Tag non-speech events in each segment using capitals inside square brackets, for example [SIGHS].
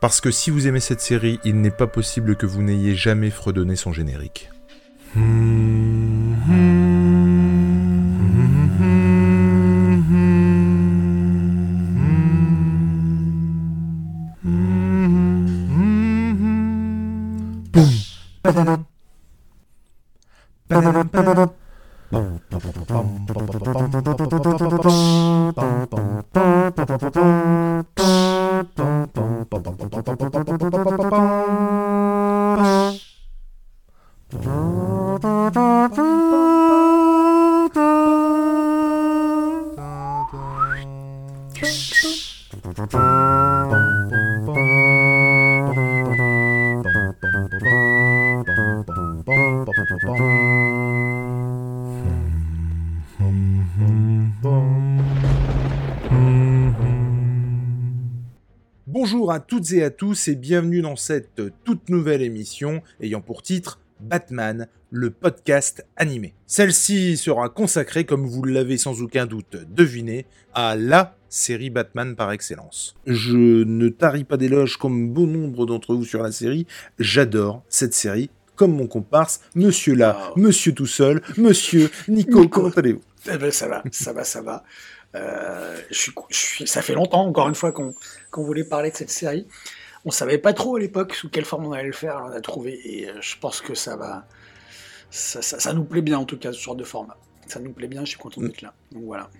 Parce que si vous aimez cette série, il n'est pas possible que vous n'ayez jamais fredonné son générique. Toutes et à tous et bienvenue dans cette toute nouvelle émission ayant pour titre Batman, le podcast animé. Celle-ci sera consacrée, comme vous l'avez sans aucun doute deviné, à la série Batman par excellence. Je ne tarie pas d'éloges comme bon nombre d'entre vous sur la série, j'adore cette série, comme mon comparse, monsieur là, monsieur tout seul, monsieur Nico, Nico. [LAUGHS] comment allez-vous? Eh ben, ça va, ça va, ça va. Euh, je je ça fait longtemps, encore une fois, qu'on voulait parler de cette série. On savait pas trop à l'époque sous quelle forme on allait le faire, alors on a trouvé, et euh, je pense que ça va. Ça, ça- ça nous plaît bien, en tout cas, ce genre de format. Ça nous plaît bien, je suis content d'être là. Donc voilà.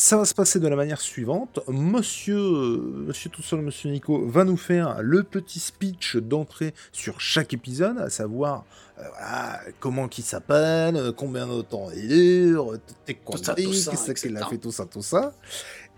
Ça va se passer de la manière suivante. Monsieur, euh, monsieur tout seul, monsieur Nico, va nous faire le petit speech d'entrée sur chaque épisode, à savoir euh, voilà, comment qui s'appelle, euh, combien de temps il dure, t'es ça, qu'est-ce qu'il a fait, tout ça, tout ça.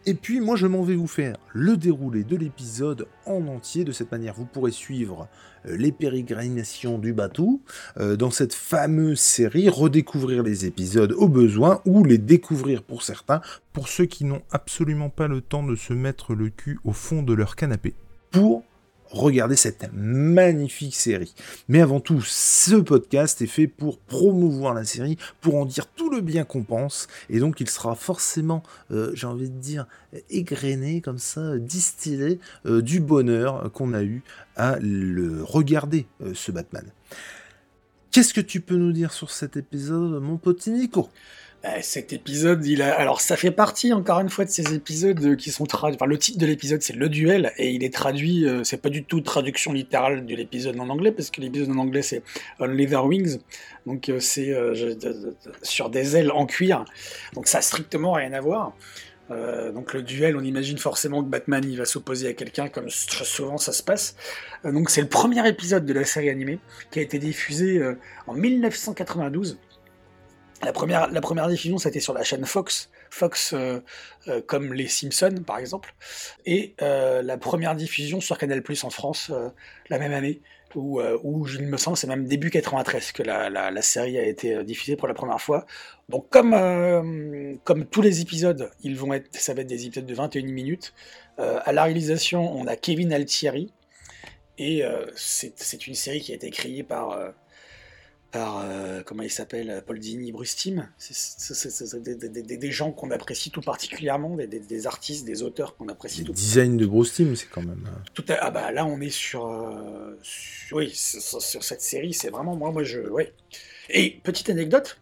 Et puis moi je m'en vais vous faire le déroulé de l'épisode en entier. De cette manière, vous pourrez suivre euh, les pérégrinations du bateau euh, dans cette fameuse série, redécouvrir les épisodes au besoin ou les découvrir pour certains pour ceux qui n'ont absolument pas le temps de se mettre le cul au fond de leur canapé pour regarder cette magnifique série. Mais avant tout, ce podcast est fait pour promouvoir la série, pour en dire tout le bien qu'on pense, et donc il sera forcément, euh, j'ai envie de dire, égrené comme ça, distillé euh, du bonheur qu'on a eu à le regarder, euh, ce Batman. Qu'est-ce que tu peux nous dire sur cet épisode, mon petit Nico? Cet épisode, il a... alors ça fait partie encore une fois de ces épisodes qui sont traduits. Enfin, le titre de l'épisode c'est le duel et il est traduit. euh, c'est pas du tout traduction littérale de l'épisode en anglais parce que l'épisode en anglais c'est On Leather Wings, donc euh, c'est euh, sur des ailes en cuir. Donc ça a strictement rien à voir. Euh, donc le duel, on imagine forcément que Batman il va s'opposer à quelqu'un comme souvent ça se passe. Euh, donc c'est le premier épisode de la série animée qui a été diffusé euh, en 1992. La première, la première diffusion, c'était sur la chaîne Fox, Fox euh, euh, comme les Simpsons par exemple, et euh, la première diffusion sur Canal Plus en France la même année, où, il me semble c'est même début 93 que la, la- série a été diffusée pour la première fois. Donc comme, comme tous les épisodes, ils vont être, ça va être des épisodes de 21 minutes. À la réalisation, on a Kevin Altieri, et c'est une série qui a été créée par par euh, comment il s'appelle Paul Dini, Bruce Timm. C'est des, des- des- des gens qu'on apprécie tout particulièrement, des, artistes, des auteurs qu'on apprécie Le design de Bruce Timm, c'est quand même... euh, tout à- Ah bah là on est sur, euh, sur- oui sur, sur cette série, c'est vraiment moi moi je ouais. Et petite anecdote,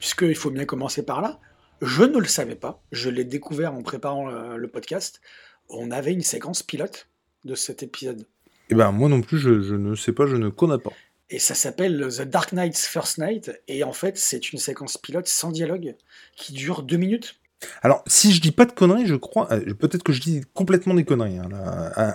puisqu'il faut bien commencer par là, je ne le savais pas, je l'ai découvert en préparant le, le podcast. On avait une séquence pilote de cet épisode. Eh ben, moi non plus, je, je ne sais pas, je ne connais pas. Et ça s'appelle The Dark Knight's First Night. Et en fait, c'est une séquence pilote sans dialogue qui dure deux minutes. Alors, si je dis pas de conneries, je crois, euh, peut-être que je dis complètement des conneries, hein,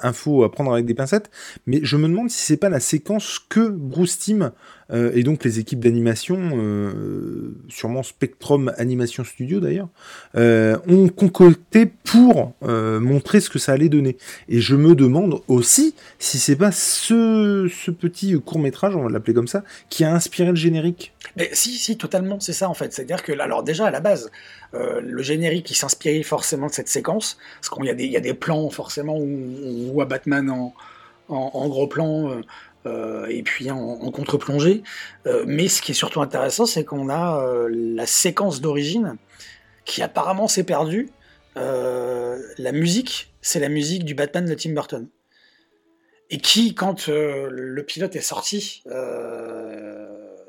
info à prendre avec des pincettes, mais je me demande si c'est pas la séquence que Bruce Timm euh, et donc les équipes d'animation, euh, sûrement Spectrum Animation Studio d'ailleurs, ont concocté pour montrer ce que ça allait donner. Et je me demande aussi si c'est pas ce, ce petit court métrage, on va l'appeler comme ça, qui a inspiré le générique. Mais si, si, totalement, c'est ça en fait. C'est-à-dire que, alors déjà à la base, le générique il s'inspirait forcément de cette séquence, parce qu'il y, a des- plans forcément où on voit Batman en, gros plan. euh, euh, et puis en, en contre-plongée. Euh, mais ce qui est surtout intéressant, c'est qu'on a la séquence d'origine qui apparemment s'est perdue. La musique, c'est la musique du Batman de Tim Burton. et qui, quand le pilote est sorti,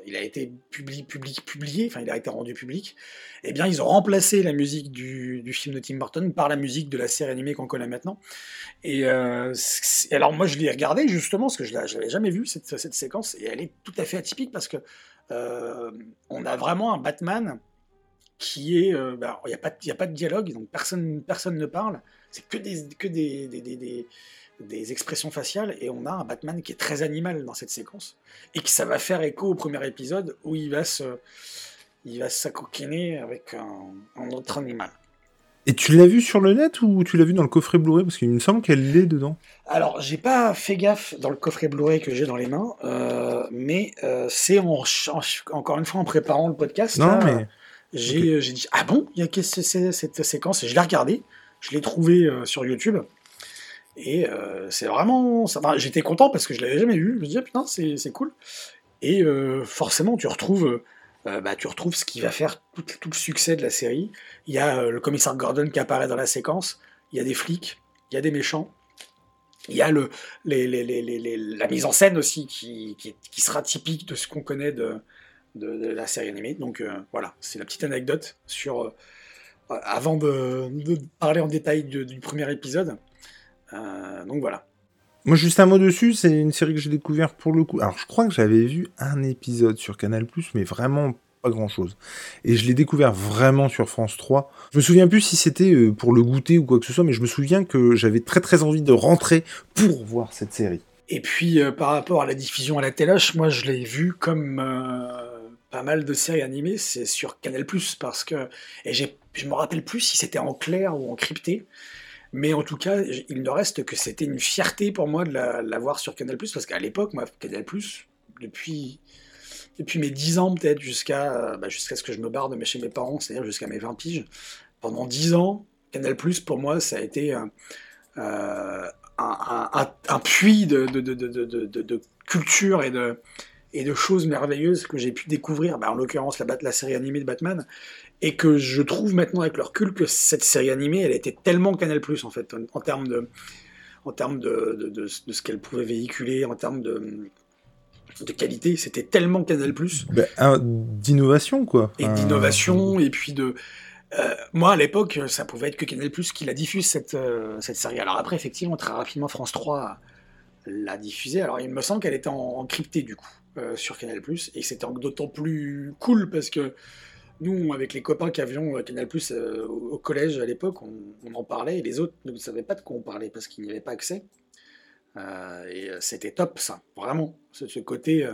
il a été publié, publié, enfin il a été rendu public, eh bien ils ont remplacé la musique du, film de Tim Burton par la musique de la série animée qu'on connaît maintenant. Et euh, alors moi je l'ai regardé justement parce que je l'avais jamais vu cette, séquence et elle est tout à fait atypique parce que euh, on a vraiment un Batman qui est, euh, bah, il n'y a pas, de dialogue donc personne personne ne parle, c'est que des que des expressions faciales et on a un Batman qui est très animal dans cette séquence et que ça va faire écho au premier épisode où il va se il va s'acoquiner avec un, autre animal. Et tu l'as vu sur le net ou tu l'as vu dans le coffret Blu-ray? Parce qu'il me semble qu'elle l'est dedans. Alors, j'ai pas fait gaffe dans le coffret Blu-ray que j'ai dans les mains, euh, mais euh, c'est encore une fois en préparant le podcast. Non, mais. J'ai dit Ah bon, il y a cette séquence, et je l'ai regardé, je l'ai trouvé euh, sur YouTube. Et c'est vraiment. J'étais content parce que je l'avais jamais vu. Je me disais, ah, putain, c'est cool. Et forcément, tu retrouves euh, bah, tu retrouves ce qui va faire tout, le succès de la série. Il y a euh, le commissaire Gordon qui apparaît dans la séquence, il y a des flics, il y a des méchants, il y a le, la mise en scène aussi qui, qui, sera typique de ce qu'on connaît de, de, la série animée. Donc euh, voilà, c'est la petite anecdote sur... avant de, parler en détail du premier épisode. Donc voilà. Moi, juste un mot dessus, c'est une série que j'ai découvert pour le coup. Alors, je crois que j'avais vu un épisode sur Canal+, mais vraiment pas grand chose. Et je l'ai découvert vraiment sur France 3. Je me souviens plus si c'était euh, pour le goûter ou quoi que ce soit, mais je me souviens que j'avais très très envie de rentrer pour voir cette série. Et puis, euh, par rapport à la diffusion à la téloche, moi je l'ai vu comme euh, pas mal de séries animées, c'est sur Canal+, parce que... Et je me rappelle plus si c'était en clair ou en crypté. Mais en tout cas, il ne reste que c'était une fierté pour moi de la, voir sur Canal+, parce qu'à l'époque, moi, Canal+, depuis, depuis mes 10 ans peut-être, jusqu'à bah, jusqu'à ce que je me barre de chez mes parents, c'est-à-dire jusqu'à mes 20 piges, pendant 10 ans, Canal+, pour moi, ça a été euh, un, un, un, puits de, de, de, de, culture et de, et de choses merveilleuses que j'ai pu découvrir, bah, en l'occurrence la, la série animée de Batman, et que je trouve maintenant avec le recul que cette série animée, elle était tellement Canal Plus en fait, en, termes de, en termes de, de, ce qu'elle pouvait véhiculer, en termes de, de qualité, c'était tellement Canal Plus. Ben, d'innovation quoi. Et d'innovation et puis de euh, moi, à l'époque, ça pouvait être que Canal Plus qui la diffuse, cette, euh, cette série. Alors après, effectivement, très rapidement, France 3 l'a diffusée. Alors, il me semble qu'elle était en, en, crypté, du coup, euh, sur Canal. Et c'était d'autant plus cool parce que nous, avec les copains qui avions euh, Canal euh, au collège à l'époque, on, en parlait et les autres ne savaient pas de quoi on parlait parce qu'ils n'y avaient pas accès. Euh, et c'était top, ça, vraiment. Ce, côté,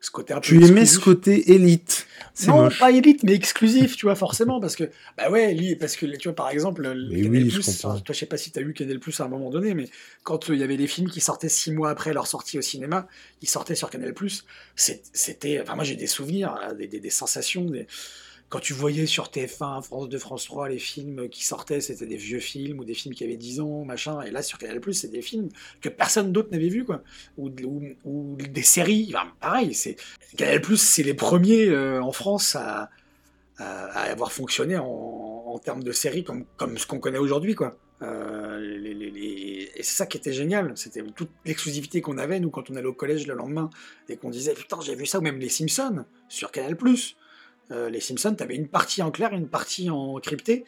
ce côté un peu. Tu aimais ce côté élite Non, pas élite, mais exclusif, tu vois, forcément, parce que, bah ouais, parce que, tu vois, par exemple, Canal Plus, toi, je sais pas si tu as eu Canal Plus à un moment donné, mais quand il y avait des films qui sortaient six mois après leur sortie au cinéma, ils sortaient sur Canal Plus, c'était. Enfin, moi, j'ai des souvenirs, des, des, des sensations, des quand tu voyais sur TF1, France 2, France 3, les films qui sortaient, c'était des vieux films ou des films qui avaient 10 ans, machin. Et là, sur Canal+, c'est des films que personne d'autre n'avait vu, quoi. Ou, des séries. pareil, c'est Canal+, c'est les premiers euh, en France à, avoir fonctionné en, termes de séries comme, ce qu'on connaît aujourd'hui, quoi. Euh, et c'est ça qui était génial, c'était toute l'exclusivité qu'on avait, nous, quand on allait au collège le lendemain, et qu'on disait, putain, j'ai vu ça, ou même les Simpsons, sur Canal+. Euh, les Simpsons, tu avais une partie en clair, une partie en crypté.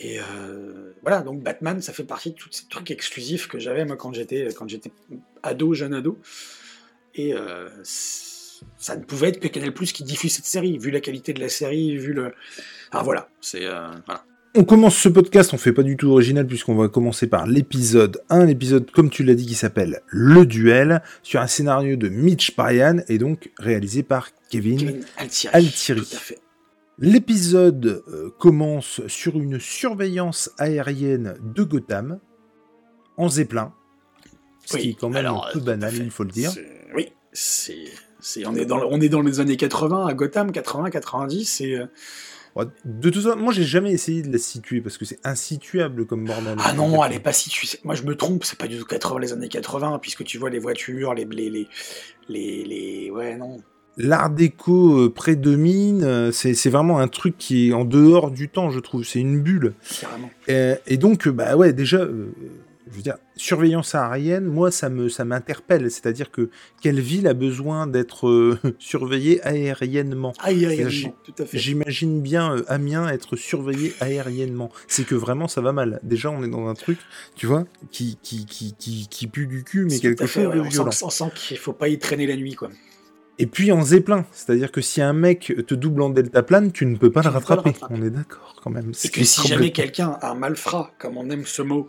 Et euh, voilà, donc Batman, ça fait partie de tous ces trucs exclusifs que j'avais moi quand j'étais quand j'étais ado, jeune ado. Et euh, ça ne pouvait être que Canal Plus qui diffuse cette série, vu la qualité de la série, vu le. Ah voilà, c'est voilà. On commence ce podcast, on fait pas du tout original puisqu'on va commencer par l'épisode 1, l'épisode comme tu l'as dit qui s'appelle Le Duel, sur un scénario de Mitch Parian et donc réalisé par Kevin, Altieri. L'épisode euh, commence sur une surveillance aérienne de Gotham en zeppelin, ce qui est quand même un peu banal, il faut le dire. Oui, c'est, on, est dans, on est dans les années 80 à Gotham, 80-90, de tout ça, moi j'ai jamais essayé de la situer parce que c'est insituable comme bordel. Ah non, elle est pas située. Moi je me trompe, c'est pas du tout 80, les années 80, puisque tu vois les voitures, les. les, les, les, Ouais, non. L'art déco euh, prédomine, euh, c'est vraiment un truc qui est en dehors du temps, je trouve. C'est une bulle. Carrément. Et, donc, bah ouais, déjà, je veux dire, surveillance aérienne, moi, ça me, ça m'interpelle. C'est-à-dire que quelle ville a besoin d'être euh, [LAUGHS] surveillée aériennement? Aériennement, tout à fait. J'imagine bien euh, Amiens être surveillé aériennement. C'est que vraiment, ça va mal. Déjà, on est dans un truc, tu vois, qui, qui, qui, qui, qui pue du cul, mais quelque chose de violent. On sent, qu'il faut pas y traîner la nuit, quoi. Et puis en zeppelin, c'est-à-dire que si un mec te double en deltaplane, tu ne peux pas, le rattraper. On est d'accord quand même. Et que si jamais quelqu'un, un malfrat, comme on aime ce mot,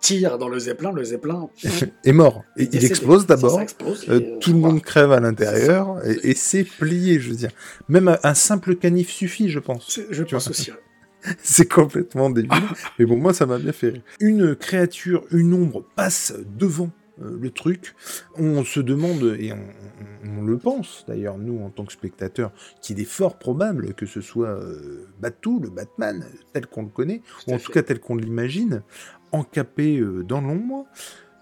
tire dans le zeppelin, le zeppelin [LAUGHS] est mort. Et, il explose d'abord. Euh, tout le monde crève à l'intérieur et, c'est plié, je veux dire. Même un simple canif suffit, je pense. Je pense aussi. [LAUGHS] c'est complètement débile. mais bon, moi, ça m'a bien fait rire. Une créature, une ombre passe devant euh, le truc. On se demande, et on, le pense d'ailleurs, nous, en tant que spectateurs, qu'il est fort probable que ce soit euh, Batou, le Batman, tel qu'on le connaît, ou en tout cas tel qu'on l'imagine, encapé euh, dans l'ombre.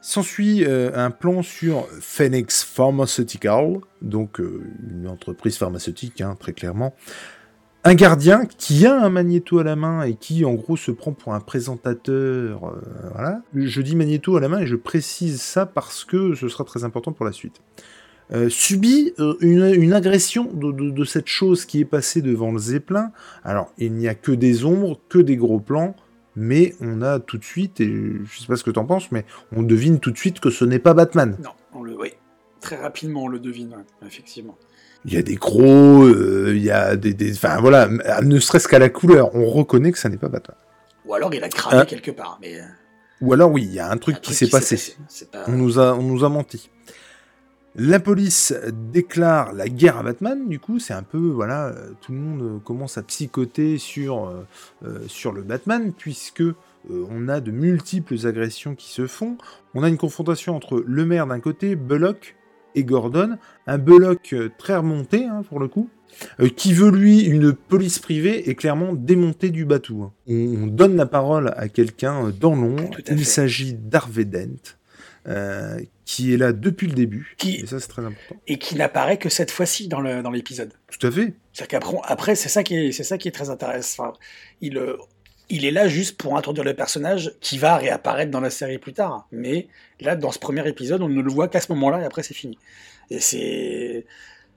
S'ensuit un plan sur Phoenix Pharmaceutical, donc une entreprise pharmaceutique, hein, très clairement, un gardien qui a un magnéto à la main et qui en gros se prend pour un présentateur. Euh, voilà. Je dis magnéto à la main et je précise ça parce que ce sera très important pour la suite. Euh, subit euh, une, agression de, cette chose qui est passée devant le Zeppelin. Alors, il n'y a que des ombres, que des gros plans, mais on a tout de suite, et je sais pas ce que tu en penses, mais on devine tout de suite que ce n'est pas Batman. Non, on le, oui, très rapidement on le devine, effectivement il y a des gros, euh, il y a des, enfin voilà, ne serait-ce qu'à la couleur, on reconnaît que ça n'est pas Batman. Ou alors il a cramé hein quelque part, mais. Euh, Ou alors oui, il y a un truc, qui s'est passé. On nous a, on nous a menti. La police déclare la guerre à Batman, du coup, c'est un peu, voilà, tout le monde commence à psychoter sur, euh, sur le Batman, puisque on a de multiples agressions qui se font. On a une confrontation entre le maire d'un côté, Bullock, et Gordon, un Belloc euh, très remonté hein, pour le coup, euh, qui veut lui une police privée et clairement démonter du bateau. Hein. On, donne la parole à quelqu'un euh, dans l'ombre. Il s'agit d'Harvey Dent. Qui est là depuis le début. Qui... Et ça, c'est très important. Et qui n'apparaît que cette fois-ci dans l'épisode. Dans Tout à fait. C'est-à-dire qu'après, après, c'est ça, qui est, ça qui est très intéressant. il, il est là juste pour introduire le personnage qui va réapparaître dans la série plus tard. Mais là, dans ce premier épisode, on ne le voit qu'à ce moment-là et après c'est fini. Et c'est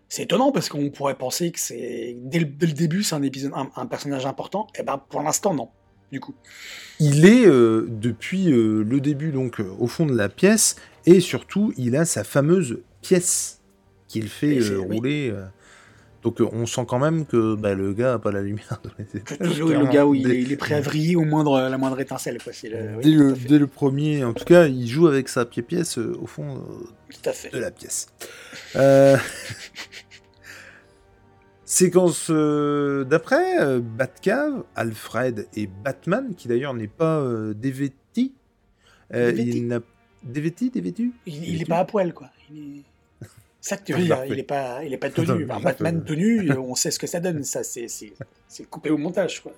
c'est étonnant parce qu'on pourrait penser que c'est dès, le début c'est un épisode un, personnage important. Et eh ben pour l'instant non. Du coup. Il est euh, depuis euh, le début donc euh, au fond de la pièce et surtout il a sa fameuse pièce qu'il fait rouler. Donc on sent quand même que bah, le gars a pas la lumière dans les étages. le gars, où il, est prêt à vriller au moindre, la moindre étincelle. Quoi. dès, le, premier, en tout cas, il joue avec sa pied-pièce au fond de la pièce. [LAUGHS] Séquence d'après, Batcave, Alfred et Batman, qui d'ailleurs n'est pas dévêti. il n'a dévêti, dévêtu Il n'est pas à poil, quoi. Il est... Ça que tu [LAUGHS] veux dire, il n'est pas, il est pas [LAUGHS] tenu. Batman tenu, [LAUGHS] on sait ce que ça donne. Ça, c'est coupé au montage, quoi.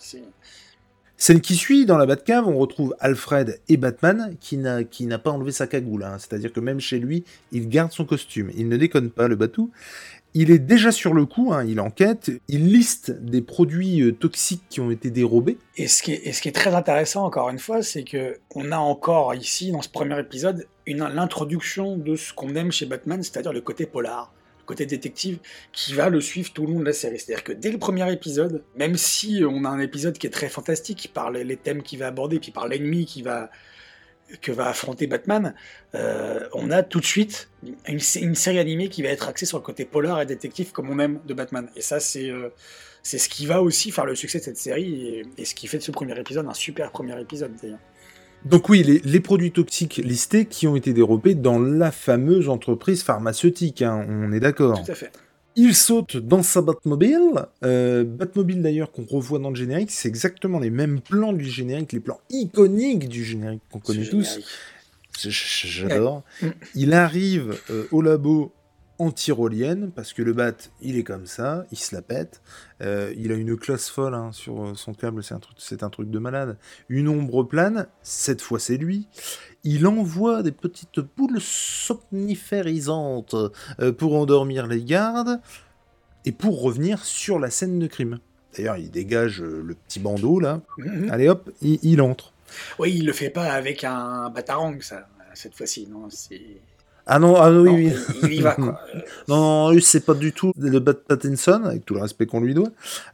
Scène qui suit, dans la Batcave, on retrouve Alfred et Batman qui n'a pas enlevé sa cagoule. Hein. C'est-à-dire que même chez lui, il garde son costume. Il ne déconne pas, le batou. Il est déjà sur le coup, hein, il enquête, il liste des produits euh, toxiques qui ont été dérobés. Et ce, qui est, très intéressant, encore une fois, c'est que on a encore ici, dans ce premier épisode, l'introduction de ce qu'on aime chez Batman, c'est-à-dire le côté polar, le côté détective, qui va le suivre tout le long de la série. C'est-à-dire que dès le premier épisode, même si on a un épisode qui est très fantastique, par les thèmes qu'il va aborder, puis par l'ennemi qui va que va affronter Batman, euh, on a tout de suite une, série animée qui va être axée sur le côté polar et détective comme on aime de Batman. Et ça, c'est euh, c'est ce qui va aussi faire le succès de cette série et, ce qui fait de ce premier épisode un super premier épisode d'ailleurs. Donc oui, les, produits toxiques listés qui ont été dérobés dans la fameuse entreprise pharmaceutique, hein, on est d'accord. Tout à fait. Il saute dans sa Batmobile. Euh, Batmobile d'ailleurs qu'on revoit dans le générique, c'est exactement les mêmes plans du générique, les plans iconiques du générique qu'on connaît tous. J'adore. Il arrive euh, au labo en tyrolienne, parce que le bat, il est comme ça, il se la pète. Euh, il a une classe folle hein, sur euh, son câble, c'est un, truc, un truc de malade. Une ombre plane, cette fois c'est lui. Il envoie des petites boules somniférisantes euh, pour endormir les gardes et pour revenir sur la scène de crime. D'ailleurs, il dégage le petit bandeau là. Mhm. Allez hop, il, entre. Oui, il le fait pas avec un batarang, ça, cette fois-ci, non C'est. Ah non, ah oui, oui. Il, y va, quoi. [LAUGHS] non, non, c'est pas du tout le Bat Pattinson, avec tout le respect qu'on lui doit.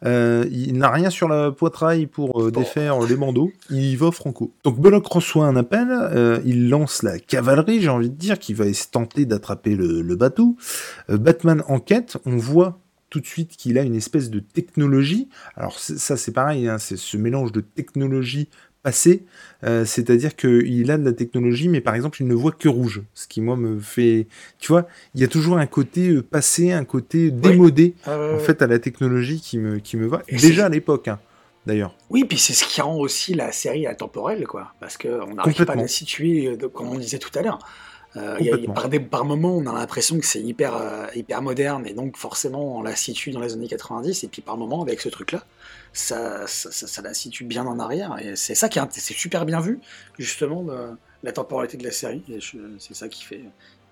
Euh, il n'a rien sur la poitrail pour euh, défaire les bandeaux. Il y va franco. Donc Belloc reçoit un appel, euh, il lance la cavalerie, j'ai envie de dire, qui va tenter d'attraper le, le, bateau. Batman enquête, on voit tout de suite qu'il a une espèce de technologie. Alors ça c'est pareil, hein, c'est ce mélange de technologie passé, euh, c'est-à-dire qu'il a de la technologie, mais par exemple, il ne voit que rouge, ce qui, moi, me fait... Tu vois, il y a toujours un côté euh, passé, un côté démodé, ah, en fait, à la technologie qui me, qui me va, déjà à l'époque, hein, d'ailleurs. Oui, puis c'est ce qui rend aussi la série intemporelle, quoi, parce qu'on n'arrive pas à la situer, euh, comme on disait tout à l'heure. Euh, par, des, par moments, on a l'impression que c'est hyper, euh, hyper moderne et donc forcément on la situe dans les années 90 et puis par moments avec ce truc-là, ça, ça, la situe bien en arrière et c'est ça qui est, c'est super bien vu justement la temporalité de la série et c'est ça qui fait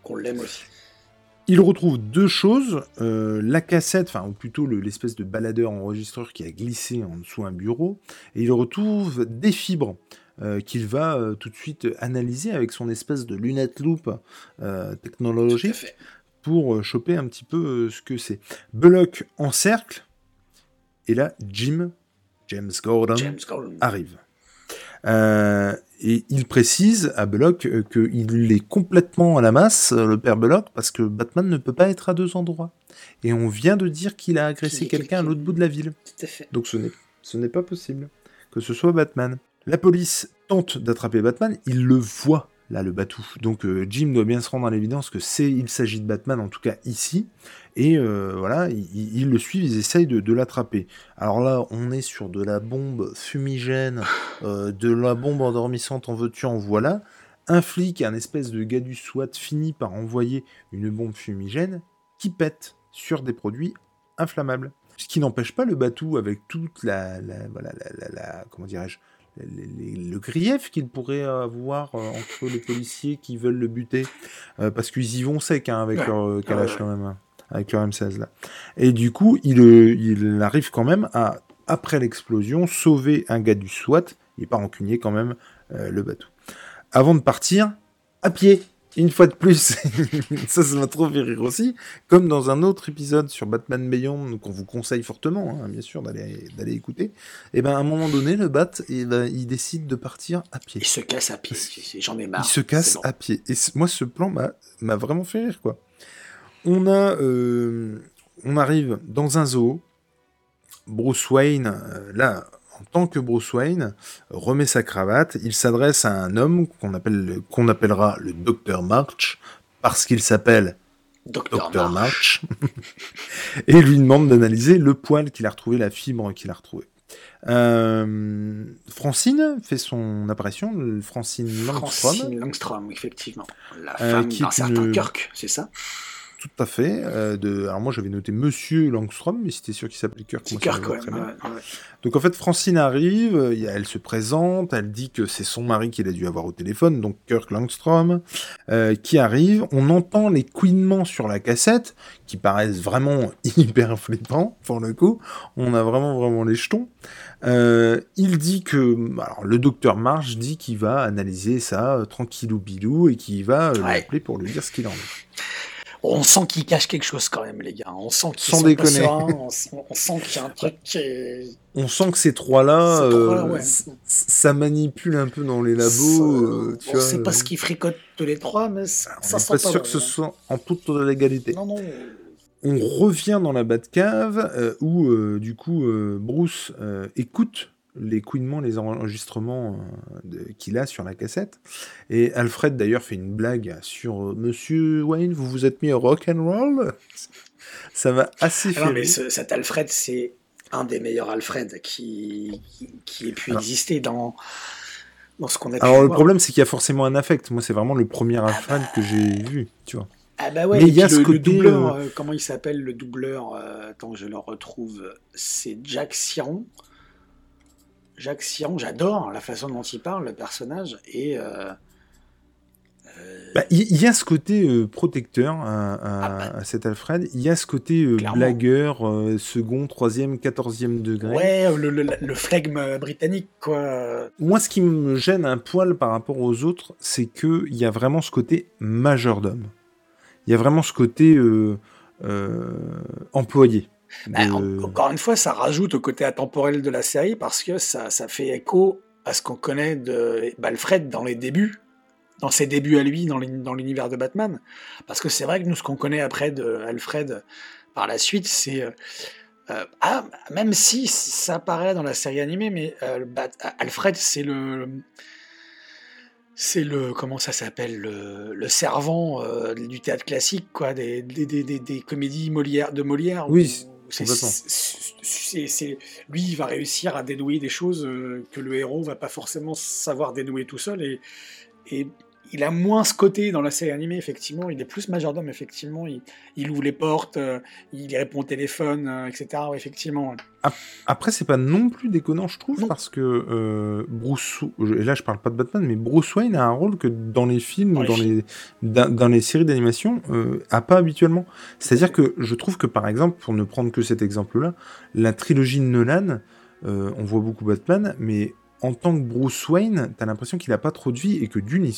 qu'on l'aime aussi. Il retrouve deux choses, euh, la cassette, enfin ou plutôt l'espèce de baladeur enregistreur qui a glissé en dessous un bureau, et il retrouve des fibres. Euh, qu'il va euh, tout de suite analyser avec son espèce de lunette loupe technologique pour choper un petit peu ce que c'est. Belloc en cercle, et là, Jim, James Gordon, arrive. et il précise à Belloc qu'il est complètement à la masse, le père Belloc, parce que Batman ne peut pas être à deux endroits. Et on vient de dire qu'il a agressé quelqu'un à l'autre bout de la ville. Donc ce n'est pas possible que ce soit Batman. La police tente d'attraper Batman, il le voit là le Batou. Donc euh, Jim doit bien se rendre à l'évidence que c'est, il s'agit de Batman en tout cas ici, et euh, voilà, ils, le suivent, ils essayent de, l'attraper. Alors là, on est sur de la bombe fumigène, [SIGHS] euh, de la bombe endormissante en veux-tu en voilà. Un flic, un espèce de gars du SWAT finit par envoyer une bombe fumigène qui pète sur des produits inflammables. Ce qui n'empêche pas le Batou avec toute la, voilà, la comment dirais-je, le grief qu'il pourrait avoir euh, entre les policiers qui veulent le buter, euh, parce qu'ils y vont sec hein, avec leur euh, Kalash quand même, avec leur M16 là. Et du coup, il, il arrive quand même à, après l'explosion, sauver un gars du SWAT, il n'est pas rancunier quand même, le bateau. Avant de partir, à pied, une fois de plus, [LAUGHS] ça, ça m'a trop fait rire aussi, comme dans un autre épisode sur Batman Beyond, qu'on vous conseille fortement, hein, bien sûr, d'aller écouter, et eh ben à un moment donné, le Bat, et eh ben, il décide de partir à pied. Il se casse à pied, j'en ai marre. Il se casse à pied. Et moi, ce plan m'a vraiment fait rire, quoi. On a... Euh, on arrive dans un zoo, Bruce Wayne, euh, là, en tant que Bruce Wayne, remet sa cravate, il s'adresse à un homme qu'on appelle, qu'on appellera le Docteur March, parce qu'il s'appelle Docteur March, [LAUGHS] et lui demande d'analyser le poil qu'il a retrouvé, la fibre qu'il a retrouvée. Euh, Francine fait son apparition, Francine Langstrom. Francine Langstrom, effectivement. La euh, femme d'un certain Kirk, c'est ça? Tout à fait. Euh, de... Alors moi j'avais noté Monsieur Langstrom, mais c'était sûr qu'il s'appelait Kirk. Kirk, Donc en fait Francine arrive, elle se présente, elle dit que c'est son mari qu'il a dû avoir au téléphone, donc Kirk Langstrom, euh, qui arrive. On entend les couinements sur la cassette, qui paraissent vraiment [LAUGHS] hyper flippants pour le coup. On a vraiment vraiment les jetons. Euh, il dit que, alors le docteur March dit qu'il va analyser ça tranquillou bilou et qu'il va l'appeler pour lui dire ce qu'il en est on sent qu'il cache quelque chose quand même, les gars. On sent qu'ils sont déconner. on, sent qu'il y a un [LAUGHS] truc qui est... On sent que ces trois-là, euh, ça manipule un peu dans les labos. Euh, tu on sait pas ce qui fricote tous les trois, mais ça, on n'est pas sûr que ce soit en toute légalité. Non, non. On revient dans la Batcave euh, où, du coup, Bruce écoute les couinements, les enregistrements euh, qu'il a sur la cassette. Et Alfred d'ailleurs fait une blague sur euh, Monsieur Wayne, vous vous êtes mis au rock and roll? [LAUGHS] Ça va assez ah mais cet Alfred, c'est un des meilleurs Alfred qui, qui, ait pu exister dans, dans ce qu'on a Alors le problème, c'est qu'il y a forcément un affect. Moi, c'est vraiment le premier ah Alfred bah. que j'ai vu, tu vois. Ah bah ouais, mais il y a ce le, doubleur, euh, comment il s'appelle le doubleur Tant que je le retrouve, c'est Jack Siron. Jacques Siron, j'adore la façon dont il parle, le personnage, et euh, Bah, il y, a ce côté euh, protecteur à, cet Alfred, il y a ce côté euh, blagueur, euh, second, troisième, quatorzième degré. Ouais, le, le, flegme britannique, quoi. Moi, ce qui me gêne un poil par rapport aux autres, c'est qu'il y a vraiment ce côté majordome. Il y a vraiment ce côté employé. Bah, encore une fois, ça rajoute au côté intemporel de la série parce que ça, ça fait écho à ce qu'on connaît de Alfred dans les débuts dans ses débuts à lui dans l'univers de Batman. Parce que c'est vrai que nous, ce qu'on connaît après de Alfred par la suite, c'est. Euh, euh, ah, même si ça apparaît dans la série animée, mais euh, Alfred, c'est le. C'est le. Comment ça s'appelle le, servant du théâtre classique, quoi, des, des, des, des comédies Molière, de Molière. Oui. C'est, lui, il va réussir à dénouer des choses que le héros va pas forcément savoir dénouer tout seul. Et, et il a moins ce côté dans la série animée, effectivement. Il est plus majordome, effectivement. Il, ouvre les portes, euh, il répond au téléphone, euh, etc. effectivement. Après, c'est pas non plus déconnant, je trouve, parce que euh, Bruce, et là je parle pas de Batman, mais Bruce Wayne a un rôle que dans les films ou dans les, dans, les séries d'animation a pas habituellement. C'est-à-dire que je trouve que, par exemple, pour ne prendre que cet exemple-là, la trilogie de Nolan, on voit beaucoup Batman, mais en tant que Bruce Wayne, t'as l'impression qu'il a pas trop de vie et que d'une, il,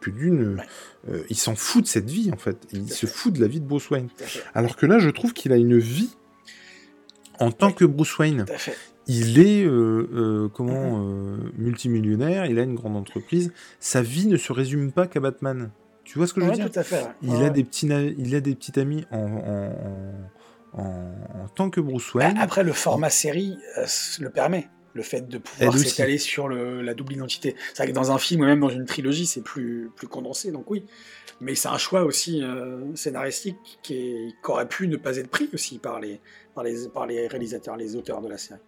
que d'une, euh, il s'en fout de cette vie en fait. Il se fout de la vie de Bruce Wayne. Alors que là, je trouve qu'il a une vie en tant que Bruce Wayne. Il est euh, euh, comment mm-hmm. multimillionnaire, il a une grande entreprise. Sa vie ne se résume pas qu'à Batman. Tu vois ce que je veux dire? Il a des petits, il a des petits amis en, en, tant que Bruce bah, Wayne. Après, le format série le permet le fait de pouvoir s'étaler sur la double identité. C'est vrai que dans un film ou même dans une trilogie, c'est plus, plus condensé, donc oui. Mais c'est un choix aussi euh, scénaristique qui, aurait pu ne pas être pris aussi par les, par, les, par les réalisateurs, les auteurs de la série.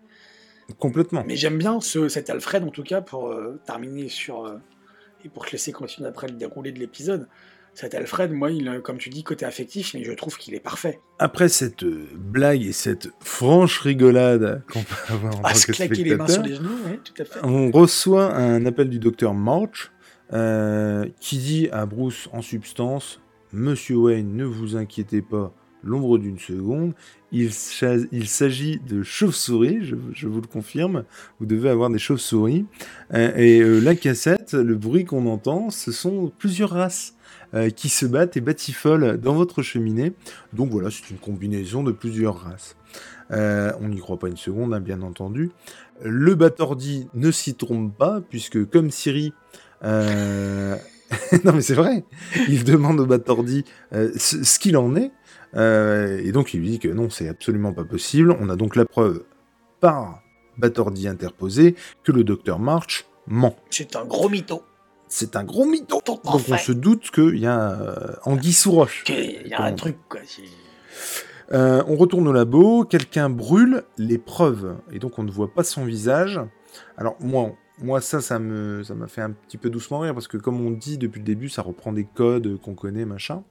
Complètement. Mais j'aime bien ce, cet Alfred, en tout cas, pour euh, terminer sur. Euh, et pour te laisser continuer après le déroulé de l'épisode. Cet Alfred, moi, il, comme tu dis, côté affectif, mais je trouve qu'il est parfait. Après cette euh, blague et cette franche rigolade qu'on peut [LAUGHS] avoir en tant que spectateur, les mains sur les genoux, tout à fait. on reçoit un appel du docteur March euh, qui dit à Bruce en substance Monsieur Wayne, ne vous inquiétez pas, l'ombre d'une seconde. Il, il s'agit de chauves-souris, je, vous le confirme. Vous devez avoir des chauves-souris. Euh, et la cassette, le bruit qu'on entend, ce sont plusieurs races. Euh, qui se battent et batifolent dans votre cheminée. Donc voilà, c'est une combinaison de plusieurs races. Euh, on n'y croit pas une seconde, hein, bien entendu. Le Batordi ne s'y trompe pas, puisque comme Siri... Euh, [LAUGHS] non mais c'est vrai, il demande au Batordi ce, qu'il en est, et donc il lui dit que non, c'est absolument pas possible. On a donc la preuve par Batordi interposé que le docteur March ment. C'est un gros mytho c'est un gros mytho. Donc on se doute qu'il y a euh, Anguille sous roche. Il y a un truc, quoi. Euh, on retourne au labo, quelqu'un brûle les preuves, et donc on ne voit pas son visage. Alors moi, moi ça, ça me, ça m'a fait un petit peu doucement rire, parce que comme on dit depuis le début, ça reprend des codes qu'on connaît, machin.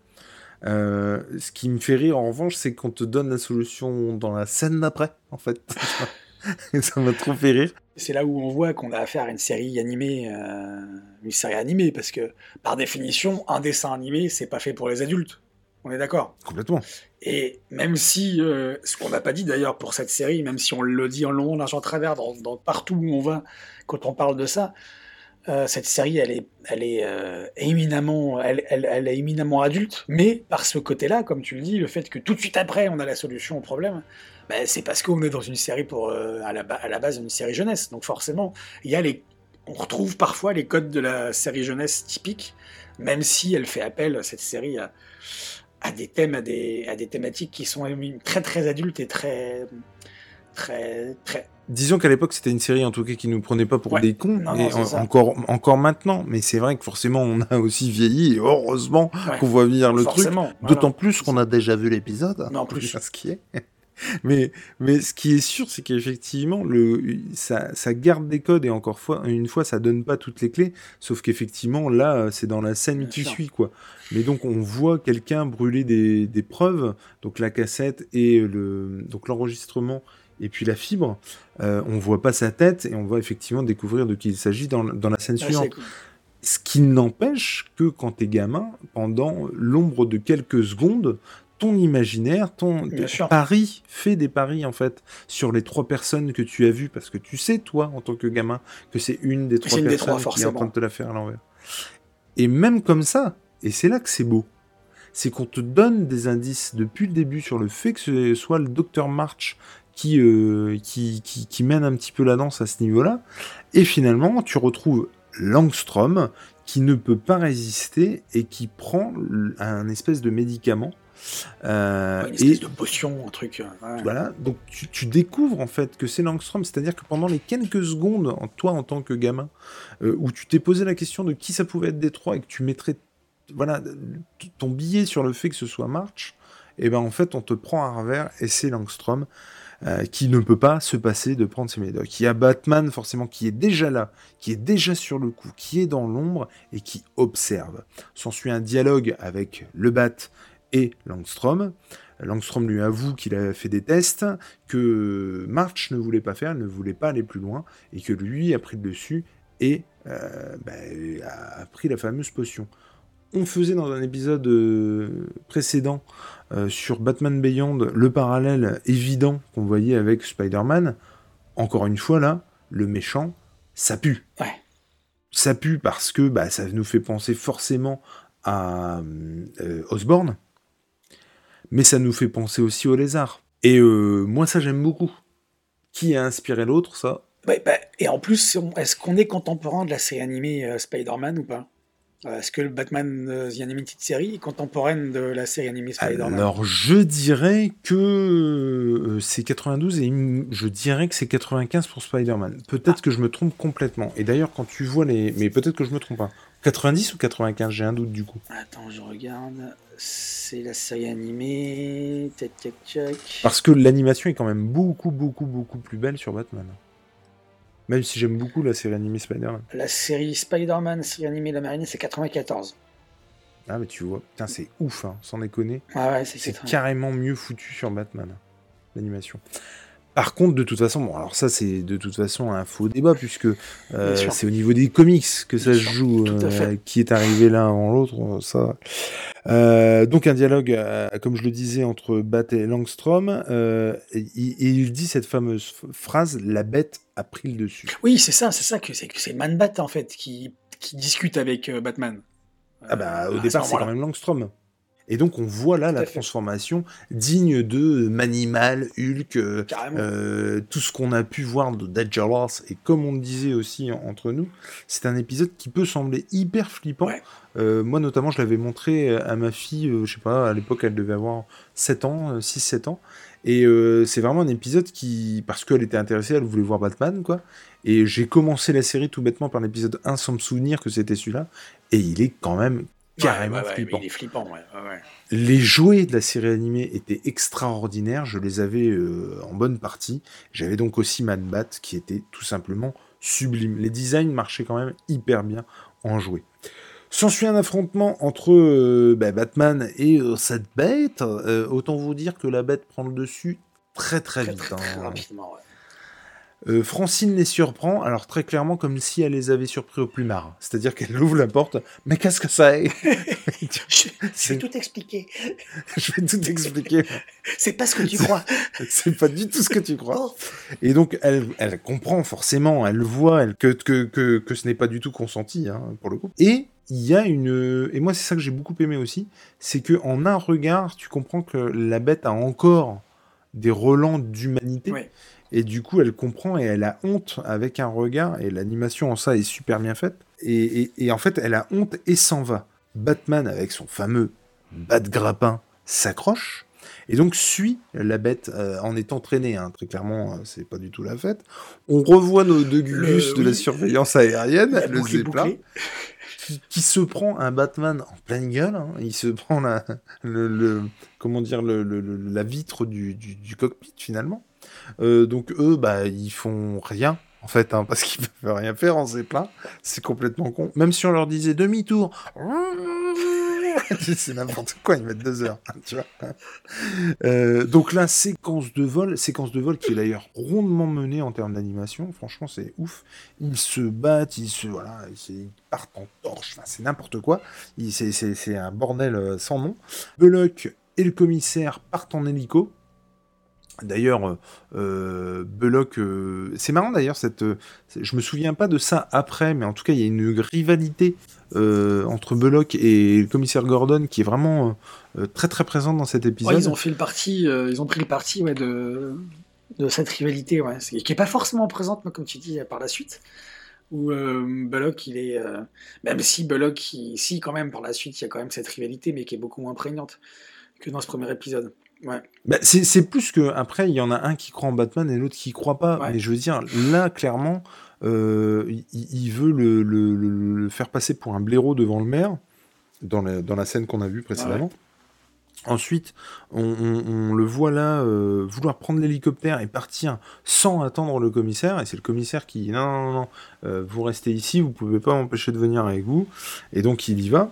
Euh, ce qui me fait rire en revanche, c'est qu'on te donne la solution dans la scène d'après, en fait. [LAUGHS] [LAUGHS] ça m'a trop fait rire. C'est là où on voit qu'on a affaire à une série animée, euh, une série animée, parce que par définition, un dessin animé, c'est pas fait pour les adultes. On est d'accord? Complètement. Et même si, euh, ce qu'on n'a pas dit d'ailleurs pour cette série, même si on le dit en long, en travers, dans, partout où on va, quand on parle de ça, euh, cette série, elle est, elle est éminemment, elle, elle, est éminemment adulte, mais par ce côté-là, comme tu le dis, le fait que tout de suite après, on a la solution au problème, ben, c'est parce qu'on est dans une série pour, euh, à, la, à, la, base une série jeunesse. Donc forcément, il y a les, on retrouve parfois les codes de la série jeunesse typique, même si elle fait appel, cette série, à, à des thèmes, à des, à des thématiques qui sont très très adultes et très... très, très Disons qu'à l'époque, c'était une série en tout cas qui nous prenait pas pour des cons, et encore, encore maintenant. Mais c'est vrai que forcément, on a aussi vieilli, et heureusement qu'on voit venir le truc. D'autant plus qu'on a déjà vu l'épisode. Non, plus. [LAUGHS] Ce qui est mais, mais ce qui est sûr, c'est qu'effectivement, le, ça, ça, garde des codes et encore fois, une fois, ça donne pas toutes les clés. Sauf qu'effectivement, là, c'est dans la scène qui suit, quoi. Mais donc, on voit quelqu'un brûler des, des, preuves, donc la cassette et le, donc l'enregistrement et puis la fibre. Euh, on voit pas sa tête et on va effectivement découvrir de qui il s'agit dans, dans la scène suivante. Ce qui n'empêche que quand t'es gamin, pendant l'ombre de quelques secondes, ton imaginaire, ton pari fait des paris en fait sur les trois personnes que tu as vues parce que tu sais toi en tant que gamin que c'est une des trois personnes qui est en train de te la faire à l'envers. Et même comme ça, et c'est là que c'est beau, c'est qu'on te donne des indices depuis le début sur le fait que ce soit le docteur March qui, euh, qui, qui, qui, mène un petit peu la danse à ce niveau-là. Et finalement, tu retrouves Langstrom qui ne peut pas résister et qui prend un espèce de médicament. Euh, une espèce de potion, un truc. Voilà, donc tu, découvres en fait que c'est Langstrom, c'est-à-dire que pendant les quelques secondes, toi en tant que gamin, euh, où tu t'es posé la question de qui ça pouvait être des trois et que tu mettrais voilà, ton billet sur le fait que ce soit March, et eh ben en fait on te prend un revers et c'est Langstrom euh, qui ne peut pas se passer de prendre ses médocs. Il y a Batman forcément qui est déjà là, qui est déjà sur le coup, qui est dans l'ombre et qui observe. S'ensuit un dialogue avec le Bat et Langstrom. Langstrom lui avoue qu'il a fait des tests, que March ne voulait pas faire, ne voulait pas aller plus loin, et que lui a pris le dessus et euh, ben, a pris la fameuse potion on faisait dans un épisode euh, précédent euh, sur Batman Beyond le parallèle évident qu'on voyait avec Spider-Man, encore une fois là, le méchant, ça pue. Ouais. Ça pue parce que bah, ça nous fait penser forcément à Osborne, mais ça nous fait penser aussi au lézard. Et moi, ça j'aime beaucoup. Qui a inspiré l'autre, ça? Bah, Et en plus, est-ce qu'on est contemporain de la série animée Spider-Man ou pas? Euh, est-ce que le Batman euh, The Animated Series est contemporaine de la série animée Spider-Man? Alors, je dirais que euh, c'est 92 et je dirais que c'est 95 pour Spider-Man. Peut-être que je me trompe complètement. Et d'ailleurs, quand tu vois les. Mais peut-être que je me trompe pas. 90 ou 95 J'ai un doute du coup. Attends, je regarde. C'est la série animée. Tac, tac, tac. Parce que l'animation est quand même beaucoup, beaucoup, beaucoup plus belle sur Batman. Même si j'aime beaucoup la série animée Spider-Man. La série Spider-Man, série animée La Marine, c'est 94. Ah, mais tu vois, putain, c'est ouf, hein, sans déconner. Ah ouais, c'est carrément mieux foutu sur Batman, l'animation. Par contre, de toute façon, bon, alors ça, c'est de toute façon un faux débat, puisque euh, c'est au niveau des comics que ça se joue, euh, qui est arrivé l'un avant l'autre, ça. Euh, donc un dialogue, comme je le disais, entre Bat et Langstrom, et, il dit cette fameuse phrase "La bête a pris le dessus". Oui, c'est ça, c'est ça que c'est, c'est Man Bat en fait qui, qui discute avec Batman. Ah bah au départ, c'est quand même Langstrom. Et donc on voit là la transformation digne de Manimal, Hulk, euh, euh, tout ce qu'on a pu voir de Dangerous. Et comme on le disait aussi entre nous, c'est un épisode qui peut sembler hyper flippant. Euh, moi notamment, je l'avais montré à ma fille, je sais pas, à l'époque elle devait avoir 7 ans, 6-7 ans. Et c'est vraiment un épisode qui, parce qu'elle était intéressée, elle voulait voir Batman, quoi. Et j'ai commencé la série tout bêtement par l'épisode 1 sans me souvenir que c'était celui-là. Et il est quand même carrément flippant. les jouets de la série animée étaient extraordinaires, je les avais euh, en bonne partie. J'avais donc aussi Man Bat qui était tout simplement sublime. Les designs marchaient quand même hyper bien en jouets. S'ensuit un affrontement entre euh, bah, Batman et euh, cette bête. autant vous dire que la bête prend le dessus très très, vite. Très, hein. rapidement, euh, Francine les surprend, alors très clairement comme si elle les avait surpris au plumard. C'est-à-dire qu'elle [LAUGHS] ouvre la porte, mais qu'est-ce que ça est [LAUGHS] [LAUGHS] Je vais tout expliquer. je vais tout expliquer. C'est pas ce que tu crois. C'est pas du tout ce que tu crois. Oh. Et donc elle, elle comprend forcément, elle voit elle, que, que, que, que ce n'est pas du tout consenti, hein, pour le coup. Et il y a une et moi c'est ça que j'ai beaucoup aimé aussi, c'est que en un regard, tu comprends que la bête a encore des relents d'humanité. Ouais. Et du coup, elle comprend et elle a honte avec un regard. Et l'animation en ça est super bien faite. Et, en fait, elle a honte et s'en va. Batman, avec son fameux bat grappin, s'accroche. Et donc suit la bête euh, en étant traîné. Hein. Très clairement, euh, c'est pas du tout la fête. On revoit nos deux Gugus de la surveillance aérienne, le Zeppelin, qui, se prend un Batman en pleine gueule. Hein. Il se prend la, le, comment dire, la vitre du cockpit finalement. Euh, donc eux, bah, ils font rien en fait, hein, parce qu'ils [LAUGHS] peuvent rien faire en zeppelin. C'est complètement con. Même si on leur disait demi-tour, [LAUGHS] c'est n'importe quoi, ils mettent deux heures, tu vois. Euh, donc là, séquence de vol, séquence de vol qui est d'ailleurs rondement menée en termes d'animation. Franchement, c'est ouf. Ils se battent, ils se voilà, ils partent en torche. c'est n'importe quoi. C'est un bordel euh, sans nom. Belloc et le commissaire partent en hélico. D'ailleurs, euh, euh Belloc, euh, c'est marrant d'ailleurs, cette, euh, je me souviens pas de ça après, mais en tout cas, il y a une rivalité entre Belloc et le commissaire Gordon qui est vraiment très très présente dans cet épisode. ils ont fait le parti, ils ont pris le parti ouais, de, de cette rivalité, ouais, qui est pas forcément présente, comme tu dis, par la suite. Où Belloc, il est, même si Belloc, si quand même par la suite, il y a quand même cette rivalité, mais qui est beaucoup moins prégnante que dans ce premier épisode. Ouais. Bah, c'est plus que après il y en a un qui croit en Batman et l'autre qui croit pas. Mais je veux dire là clairement, euh, il, veut le, faire passer pour un blaireau devant le maire dans la, dans la scène qu'on a vue précédemment. Ensuite, on, le voit là euh, vouloir prendre l'hélicoptère et partir sans attendre le commissaire. Et c'est le commissaire qui dit non, non, non, euh, vous restez ici, vous pouvez pas m'empêcher de venir avec vous. Et donc il y va.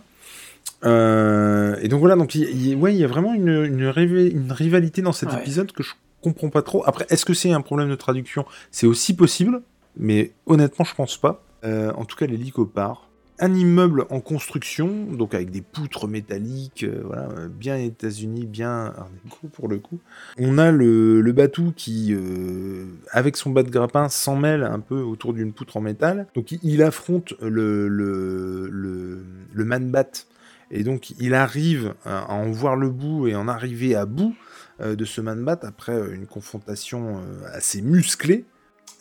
Euh, et donc voilà, donc il, ouais, y a vraiment une, une, rivalité dans cet épisode que je comprends pas trop. Après, est-ce que c'est un problème de traduction? C'est aussi possible, mais honnêtement, je pense pas. Euh, en tout cas, l'hélico part. Un immeuble en construction, donc avec des poutres métalliques, euh, voilà, bien États-Unis, bien pour le coup. On a le, le Batou qui, avec son bas de grappin, s'en mêle un peu autour d'une poutre en métal. Donc il, affronte le, le, le, le man-bat et donc il arrive à en voir le bout et en arriver à bout euh, de ce man-bat après euh, une confrontation euh, assez musclée.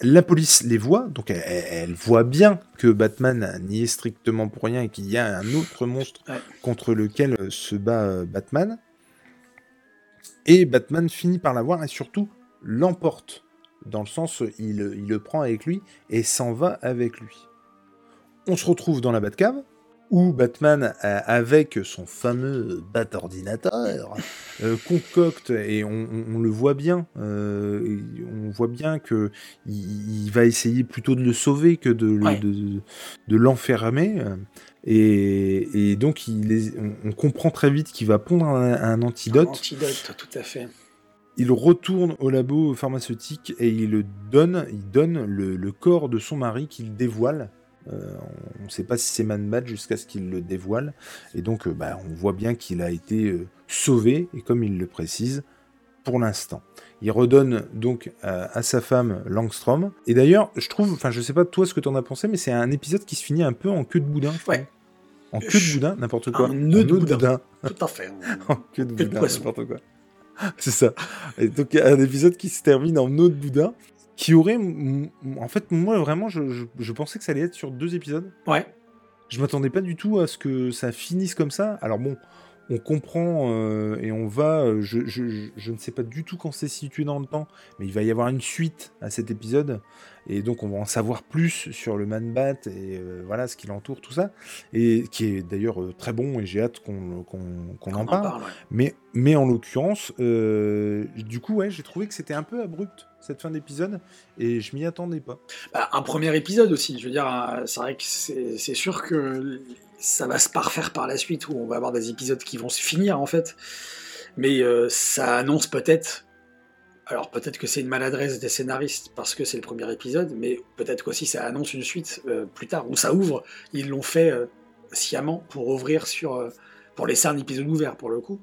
La police les voit, donc elle, voit bien que Batman n'y est strictement pour rien et qu'il y a un autre monstre contre lequel se bat Batman. Et Batman finit par la voir et surtout l'emporte. Dans le sens, il, il le prend avec lui et s'en va avec lui. On se retrouve dans la Batcave où Batman, avec son fameux bat ordinateur, euh, concocte, et on, le voit bien, euh, on voit bien que il, va essayer plutôt de le sauver que de, de, l'enfermer. Et, donc, il on, comprend très vite qu'il va pondre un, antidote. Un antidote, tout à fait. Il retourne au labo pharmaceutique et il donne, il donne le corps de son mari qu'il dévoile euh, on ne sait pas si c'est Man jusqu'à ce qu'il le dévoile. Et donc, euh, bah, on voit bien qu'il a été euh, sauvé, et comme il le précise, pour l'instant. Il redonne donc à sa femme Langstrom. Et d'ailleurs, je trouve, enfin, je sais pas toi ce que tu en as pensé, mais c'est un épisode qui se finit un peu en queue de boudin. Ouais. En queue de boudin, n'importe quoi. Un nœud de, boudin. Tout à fait. [LAUGHS] en queue de boudin, n'importe quoi. [LAUGHS] C'est ça. Et donc, un épisode qui se termine en nœud de boudin qui aurait. En fait, moi, vraiment, je, pensais que ça allait être sur deux épisodes. Ouais. Je m'attendais pas du tout à ce que ça finisse comme ça. Alors bon, on comprend euh, et on va. Euh, je, je, ne sais pas du tout quand c'est situé dans le temps, mais il va y avoir une suite à cet épisode. Et donc, on va en savoir plus sur le Man-Bat et euh, voilà ce qui l'entoure, tout ça. Et qui est d'ailleurs très bon et j'ai hâte qu'on en, parle. mais, mais en l'occurrence, du coup, ouais, j'ai trouvé que c'était un peu abrupt cette fin d'épisode et je m'y attendais pas. Bah, un premier épisode aussi, je veux dire, c'est vrai que c'est sûr que ça va se parfaire par la suite où on va avoir des épisodes qui vont se finir en fait, mais euh, ça annonce peut-être. Alors peut-être que c'est une maladresse des scénaristes parce que c'est le premier épisode, mais peut-être qu'aussi ça annonce une suite euh, plus tard où ça ouvre. Ils l'ont fait sciemment pour ouvrir sur, pour laisser un épisode ouvert pour le coup.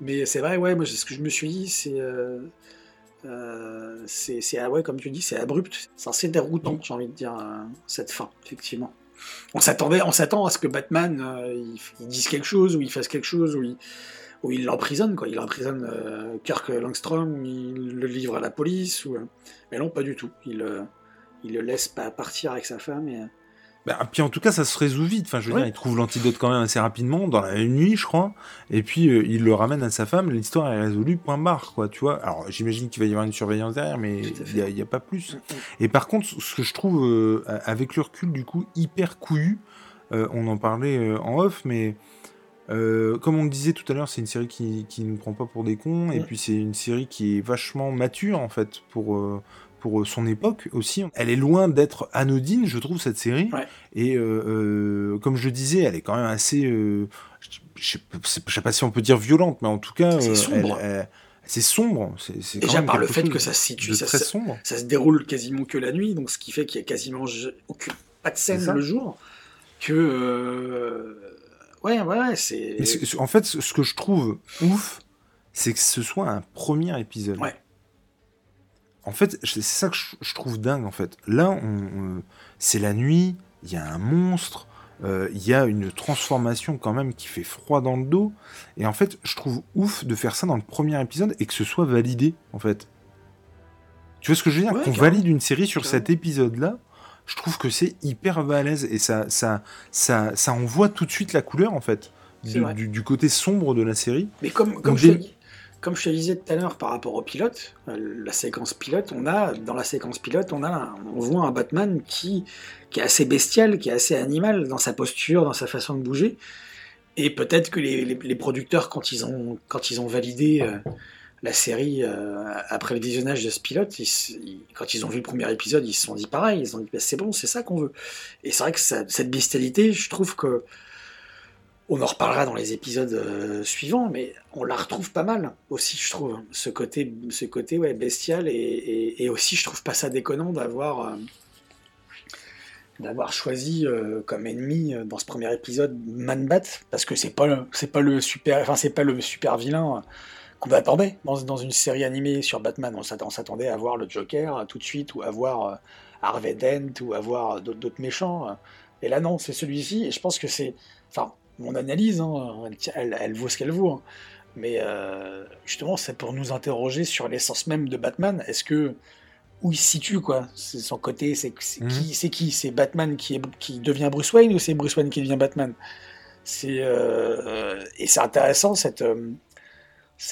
Mais c'est vrai, ouais, moi ce que je me suis dit, c'est euh, c'est, ah ouais, comme tu dis, c'est abrupt. C'est assez déroutant, j'ai envie de dire, euh, cette fin, effectivement. On s'attendait, on s'attend à ce que Batman euh, il, dise quelque chose, ou il fasse quelque chose, ou il, ou l'emprisonne, quoi. Il emprisonne Kirk Langstrom, il le livre à la police, ou... mais non, pas du tout. Il, le laisse pas partir avec sa femme bah, puis en tout cas, ça se résout vite. Enfin, je veux dire, il trouve l'antidote quand même assez rapidement, dans la nuit, je crois. Et puis, euh, il le ramène à sa femme. L'histoire est résolue, point barre, quoi, tu vois. Alors, j'imagine qu'il va y avoir une surveillance derrière, mais il n'y a, pas plus. Mm, mm. Et par contre, ce que je trouve, euh, avec le recul, du coup, hyper couillu, euh, on en parlait en off, mais comme on le disait tout à l'heure, c'est une série qui, qui ne prend pas pour des cons. Et puis, c'est une série qui est vachement mature, en fait, pour pour son époque aussi. Elle est loin d'être anodine, je trouve, cette série. Et comme je disais, elle est quand même assez. je sais pas si on peut dire violente, mais en tout cas, c'est sombre. c'est sombre. C'est Déjà par le fait que ça se situe, ça, se, sombre. ça se déroule quasiment que la nuit, donc ce qui fait qu'il y a quasiment aucune, pas de scène le jour. Que ouais, ouais, c'est. En fait, ce que je trouve ouf, c'est que ce soit un premier épisode. Ouais. En fait, c'est ça que je, trouve dingue, en fait. Là, c'est la nuit, il y a un monstre, euh, il y a une transformation quand même qui fait froid dans le dos. Et en fait, je trouve ouf de faire ça dans le premier épisode et que ce soit validé, en fait. Tu vois ce que je veux dire? Qu'on valide une série sur cet épisode-là, je trouve que c'est hyper valèze et ça, ça, ça, ça envoie tout de suite la couleur, en fait, du, côté sombre de la série. Mais comme, comme je comme je te disais tout à l'heure par rapport au pilote, euh, la séquence pilote, on a dans la séquence pilote, on a, on voit un Batman qui, qui est assez bestial, qui est assez animal dans sa posture, dans sa façon de bouger. Et peut-être que les, les, producteurs, quand ils ont, quand ils ont validé euh, la série euh, après le visionnage de ce pilote, quand ils ont vu le premier épisode, ils se sont dit pareil, ils ont dit bah, c'est bon, c'est ça qu'on veut. Et c'est vrai que cette bestialité, je trouve que on en reparlera dans les épisodes euh, suivants, mais on la retrouve pas mal aussi, je trouve. Ce côté, ce côté ouais, bestial, et, aussi, je trouve pas ça déconnant d'avoir euh, choisi euh, comme ennemi dans ce premier épisode Man-Bat, parce que c'est pas pas le super, enfin c'est pas le super vilain qu'on attendait dans, dans, une série animée sur Batman. On s'attendait à voir le Joker tout de suite, ou à voir Harvey Dent, ou à d'autres méchants. Et là non, c'est celui-ci, et je pense que c'est, enfin mon analyse, hein, elle, vaut ce qu'elle vaut. Hein. Mais euh, justement, c'est pour nous interroger sur l'essence même de Batman. Est-ce que où il se situe quoi? C'est son côté, c'est qui mhm. C'est qui? C'est Batman qui, est, qui devient Bruce Wayne ou c'est Bruce Wayne qui devient Batman? C'est euh, et c'est intéressant cette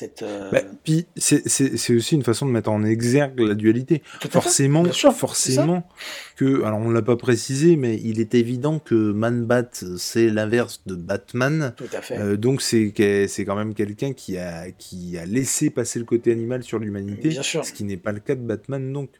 euh, euh, bah, puis c'est aussi une façon de mettre en exergue la dualité. forcément, forcément que, alors on l'a pas précisé, mais il est évident que Man-Bat c'est l'inverse de Batman. Tout à fait. Euh, donc c'est c'est quand même quelqu'un qui a qui a laissé passer le côté animal sur l'humanité, ce qui n'est pas le cas de Batman donc.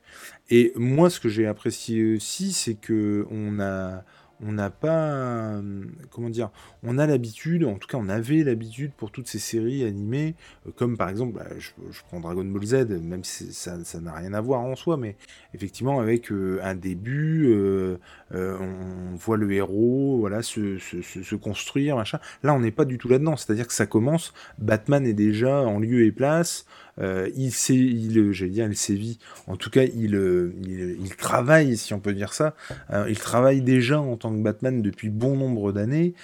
Et moi, ce que j'ai apprécié aussi, c'est que on a on n'a pas, euh, comment dire, on a l'habitude, en tout cas on avait l'habitude pour toutes ces séries animées, euh, comme par exemple, bah, je, prends Dragon Ball Z, même si ça n'a rien à voir en soi, mais effectivement avec euh, un début, on voit le héros, voilà, se, se construire, machin. Là on n'est pas du tout là-dedans, c'est-à-dire que ça commence, Batman est déjà en lieu et place, euh, il sait, il, j'allais dire, il sévit. En tout cas, il, euh, il, travaille, si on peut dire ça. Euh, il travaille déjà en tant que Batman depuis bon nombre d'années.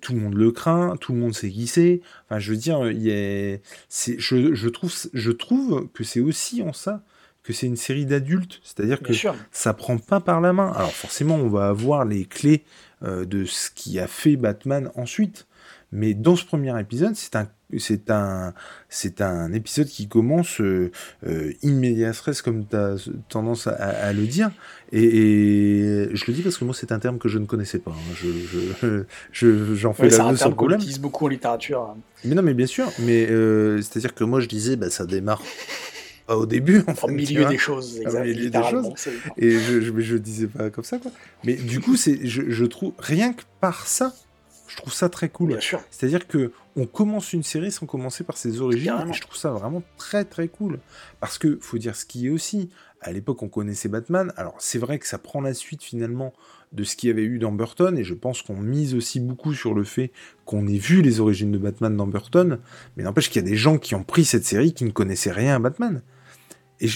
tout le monde le craint, tout le monde sait qui c'est. Enfin, je veux dire, il est, je, je, trouve, je trouve que c'est aussi en ça que c'est une série d'adultes, c'est-à-dire que ça prend pas par la main. Alors forcément, on va avoir les clés de ce qui a fait Batman ensuite, mais dans ce premier épisode, c'est un c'est un, c'est un épisode qui commence euh, euh immédiat stress, comme tu as tendance à, le dire. Et, je le dis parce que moi, c'est un terme que je ne connaissais pas. Hein. Je, je, [LAUGHS] j'en fais la sur le problème. utilise beaucoup en littérature. Hein. Mais non, mais bien sûr. Mais euh, c'est-à-dire que moi, je disais, bah, ça démarre au début. En, milieu des choses, exactement. Et je, je, je, disais pas comme ça, quoi. Mais du coup, c'est, je, je trouve, rien que par ça, je trouve ça très cool. C'est-à-dire que on commence une série sans commencer par ses origines. Et je trouve ça vraiment très très cool. Parce que faut dire ce qui est aussi. À l'époque, on connaissait Batman. Alors c'est vrai que ça prend la suite finalement de ce qu'il y avait eu dans Burton. Et je pense qu'on mise aussi beaucoup sur le fait qu'on ait vu les origines de Batman dans Burton. Mais n'empêche qu'il y a des gens qui ont pris cette série qui ne connaissaient rien à Batman. Et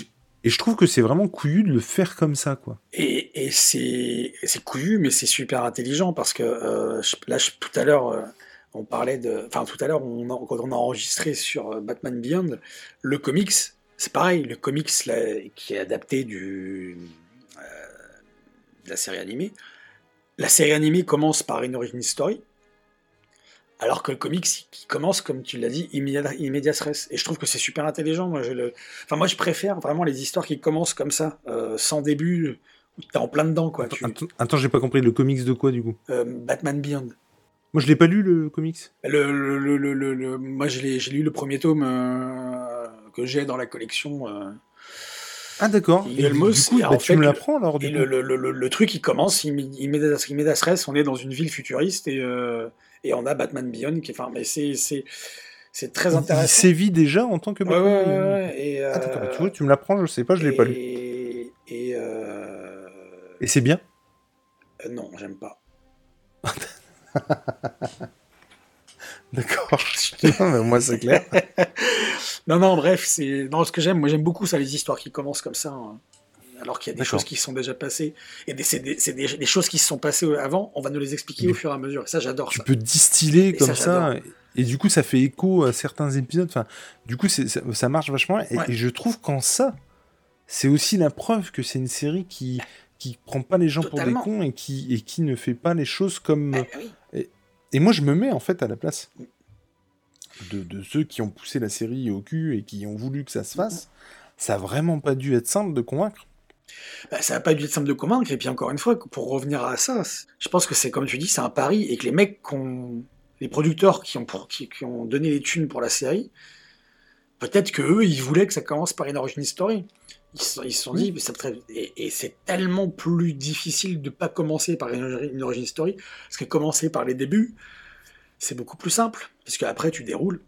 je, trouve que c'est vraiment couillu de le faire comme ça, quoi. Et, c'est couillu, mais c'est super intelligent parce que euh, là, tout à l'heure, euh, on parlait de. Enfin, tout à l'heure, quand on a enregistré sur euh, Batman Beyond, le comics, c'est pareil. Le comics qui est adapté du, de la série animée. La série animée commence par une origin story alors que le comics, qui commence, comme tu l'as dit, immédiat, stress. Et je trouve que c'est super intelligent. Moi je, le... enfin, moi, je préfère vraiment les histoires qui commencent comme ça, euh, sans début, où t'es en plein dedans. Quoi. Attends, j'ai pas compris. Le comics de quoi, du coup? Euh, Batman Beyond. Moi, je l'ai pas lu, le comics. Le, le, le, moi, j'ai lu le premier tome euh, que j'ai dans la collection Ah d'accord. Et Et du coup, et bah, en tu fait, me l'apprends alors du Et coup. le, le, le, le- le truc, il commence, il, met- il met il met stress, on est dans une ville futuriste et, euh, et on a Batman Beyond qui est. Enfin, mais c'est c'est- c'est très Il- Il intéressant. sévit déjà en tant que ouais, Batman. ouais, ouais, et, Ah d'accord. euh, Tu vois, tu me l'apprends, je sais pas, je l'ai pas lu. et, et, euh, Et c'est bien. euh, non, j'aime pas. [LAUGHS] D'accord. [LAUGHS] Mais moi c'est clair. [LAUGHS] Non, non, bref, c'est non ce que j'aime. Moi, j'aime beaucoup ça, les histoires qui commencent comme ça, hein. Alors qu'il y a des choses qui sont déjà passées et c'est des, c'est des- des choses qui se sont passées avant. On va nous les expliquer au fur et à mesure. Et ça, j'adore tu ça. peux distiller Et comme ça, ça, et du coup ça fait écho à certains épisodes. Enfin, du coup ça, ça marche vachement. Et, Ouais. et je trouve qu'en ça, c'est aussi la preuve que c'est une série qui qui prend pas les gens Totalement. pour des cons et qui et qui ne fait pas les choses comme. Oui. Et moi je me mets en fait à la place de, de ceux qui ont poussé la série au cul et qui ont voulu que ça se fasse. Ça a vraiment pas dû être simple de convaincre. Bah, ça n'a pas dû être simple de convaincre. Et puis encore une fois, pour revenir à ça, je pense que c'est comme tu dis, c'est un pari et que les mecs, les producteurs qui ont, pour- qui, qui ont donné les thunes pour la série, peut-être que eux, ils voulaient que ça commence par une origin story. Ils se, ils se sont dit, mais ça très- et, et c'est tellement plus difficile de pas commencer par une, une origin story, parce que commencer par les débuts, c'est beaucoup plus simple, parce qu'après tu déroules,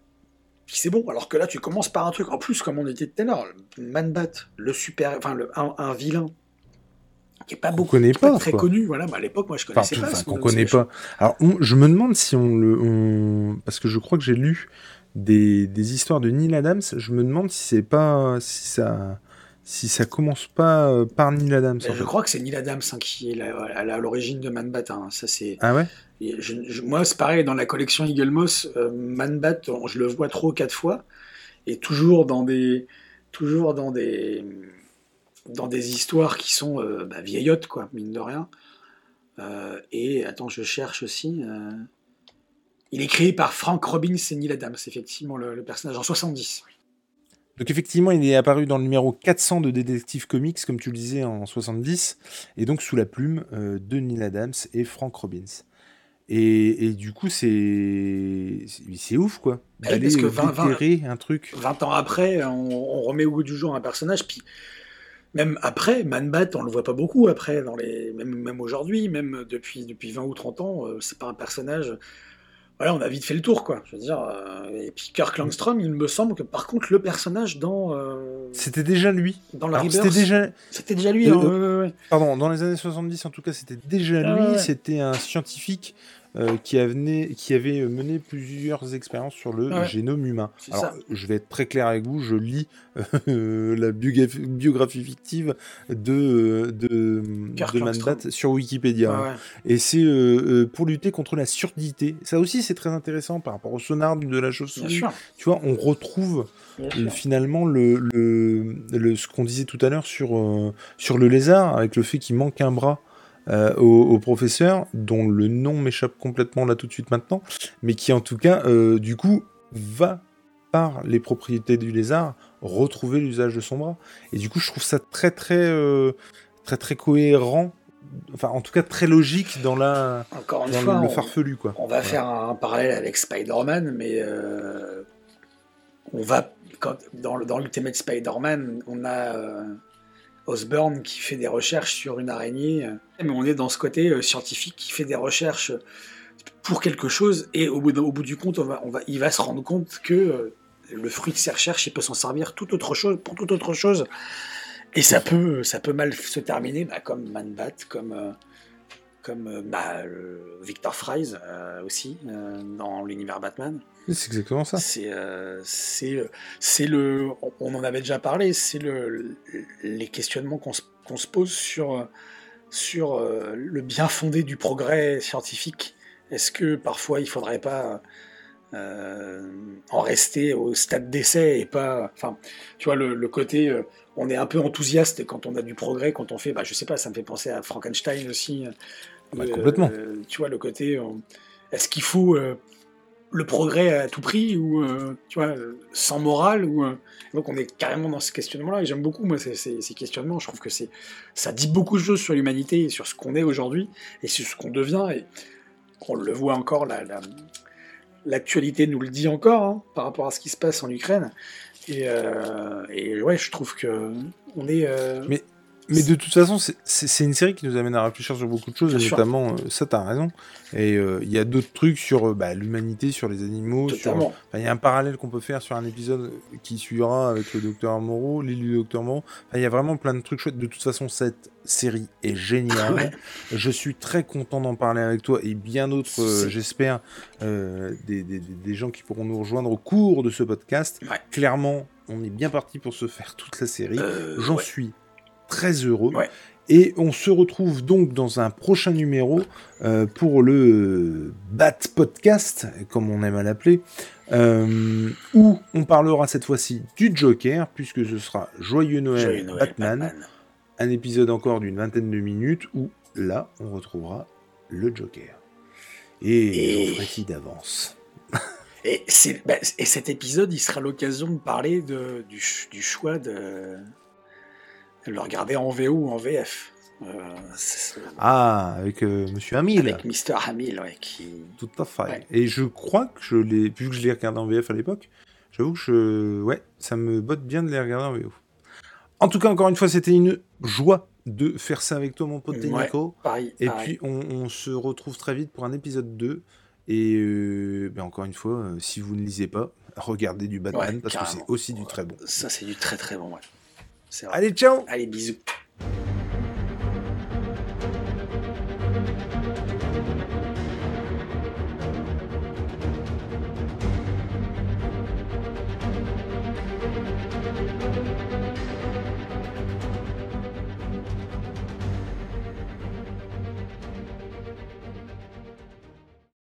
c'est bon. Alors que là, tu commences par un truc, en plus, comme on était tout à l'heure, Man-Bat, le super, enfin, le, un, un vilain qui est pas beaucoup, connaît pas pas, très quoi. connu. Voilà, bah, à l'époque, moi, je connaissais pas. enfin, qu'on connaît pas. Alors, on- je me demande si on le. on- Parce que je crois que j'ai lu des, des histoires de Neil Adams. Je me demande si c'est pas. Si ça. Si ça commence pas euh, par Neil Adams. Ben, en je fait. crois que c'est Neil Adams hein, qui est la- à l'origine de Man-Bat. hein. Ça, c'est. Ah ouais? Et je- je- moi, c'est pareil, dans la collection Eagle Moss, euh, on- je le vois ou quatre fois, et toujours dans des, toujours dans des, dans des histoires qui sont euh, bah, vieillottes, quoi, mine de rien. Euh, et attends, je cherche aussi. euh, Il est créé par Frank Robbins et Neil Adams, effectivement, le, le personnage en 70. Donc effectivement, il est apparu dans le numéro 400 de Détective Comics, comme tu le disais, en 70, et donc sous la plume euh, de Neil Adams et Frank Robbins. Et, et du coup, c'est c'est ouf, quoi. Bah parce que euh, 20, 20, déterrer un truc. 20 ans après, on, on remet au goût du jour un personnage, puis même après, Man-Bat, on le voit pas beaucoup après, dans les, même, même aujourd'hui, même depuis, depuis 20 ou 30 ans, euh, c'est pas un personnage. Voilà, on a vite fait le tour, quoi. Je veux dire, euh, et puis Kirk Langstrom, il me semble que par contre, le personnage dans, euh, C'était déjà lui. dans la c'était déjà, c'était déjà lui. Euh, hein, ouais, ouais, ouais. Pardon, dans les années 70, en tout cas, c'était déjà Ah lui. C'était un scientifique euh, qui, avait, qui avait mené plusieurs expériences sur le ouais. génome humain. Alors, ça. je vais être très clair avec vous, je lis euh, la biographie, biographie fictive de, de, Kirk de Langstrom. Man-Bat sur Wikipédia. Ouais. Et c'est euh, euh, pour lutter contre la surdité. Ça aussi, c'est très intéressant par rapport au sonar de la chauve-souris. Tu vois, on retrouve euh, finalement le, le, le- ce qu'on disait tout à l'heure sur, euh, sur le lézard, avec le fait qu'il manque un bras euh, au, au professeur, dont le nom m'échappe complètement là tout de suite maintenant, mais qui en tout cas, euh, du coup, va par les propriétés du lézard retrouver l'usage de son bras. Et du coup, je trouve ça très très euh, très très cohérent, enfin en tout cas très logique dans la Encore une dans fois, le, le on- farfelu quoi. On va faire un parallèle avec Spider-Man, mais on va quand, dans, le- dans l'Ultimate Spider-Man, on a euh, Osborn qui fait des recherches sur une araignée, euh, mais on est dans ce côté euh, scientifique qui fait des recherches pour quelque chose, et au bout, du compte, on va, il va se rendre compte que euh, le fruit de ses recherches, il peut s'en servir pour toute autre chose, et ça peut, mal se terminer, bah, comme Man-Bat, comme euh, comme euh, bah, le Victor Fries euh, aussi euh, dans l'univers Batman. C'est exactement ça. C'est euh, euh, le on- en avait déjà parlé, c'est le, le- les questionnements qu'on se, pose sur euh, sur euh, le bien fondé du progrès scientifique. Est-ce que parfois il faudrait pas euh, en rester au stade d'essai et pas enfin tu vois le, le côté euh, on est un peu enthousiaste quand on a du progrès quand on fait bah je sais pas ça me fait penser à Frankenstein aussi Bah, Euh, complètement. tu vois le côté euh, est-ce qu'il faut euh, le progrès à tout prix ou euh, tu vois euh, sans morale ou euh, donc on est carrément dans ce questionnement là et j'aime beaucoup moi ces, ces- ces questionnements. Je trouve que c'est ça dit beaucoup de choses sur l'humanité et sur ce qu'on est aujourd'hui et sur ce qu'on devient et on le voit encore la, la- l'actualité nous le dit encore hein, par rapport à ce qui se passe en Ukraine Et, euh, et ouais, je trouve que on est. euh, Mais- Mais de toute façon, c'est- une série qui nous amène à réfléchir sur beaucoup de choses, et notamment, euh, ça, t'as raison. Et euh, il y a d'autres trucs sur euh, bah, l'humanité, sur les animaux, sur Il y a un parallèle qu'on peut faire sur un épisode qui suivra avec le docteur Moreau, l'île du docteur Moreau. Il y a vraiment plein de trucs chouettes. De toute façon, cette série est géniale. Ouais. Je suis très content d'en parler avec toi et bien d'autres, euh, j'espère, des, des- des- des gens qui pourront nous rejoindre au cours de ce podcast. Ouais. Clairement, on est bien parti pour se faire toute la série. J'en ouais. suis très heureux. Ouais. Et on se retrouve donc dans un prochain numéro euh, pour le Bat Podcast, comme on aime à l'appeler, euh, où on parlera cette fois-ci du Joker, puisque ce sera Joyeux Noël, Joyeux Noël, Batman, Batman. un épisode encore d'une vingtaine de minutes, où là, on retrouvera le Joker. Et, Et- d'avance? Et, bah, et cet épisode, il sera l'occasion de parler de, du, ch- du choix de le regarder en VO ou en VF. Euh, Ah, avec euh, Monsieur Hamill. avec Mr. Hamill, ouais, qui. Tout à fait. Ouais. Et je crois que je l'ai, vu que je l'ai regardé en VF à l'époque, j'avoue que je, ouais, ça me botte bien de les regarder en VO. En tout cas, encore une fois, c'était une joie de faire ça avec toi, mon pote Ouais. Nico. Pareil. Et pareil. puis, on, on se retrouve très vite pour un épisode 2. Et euh, ben, encore une fois, euh, si vous ne lisez pas, regardez du Batman Ouais, parce que c'est aussi du très bon. Ça, c'est du très très bon, ouais. Allez, ciao Allez, bisous.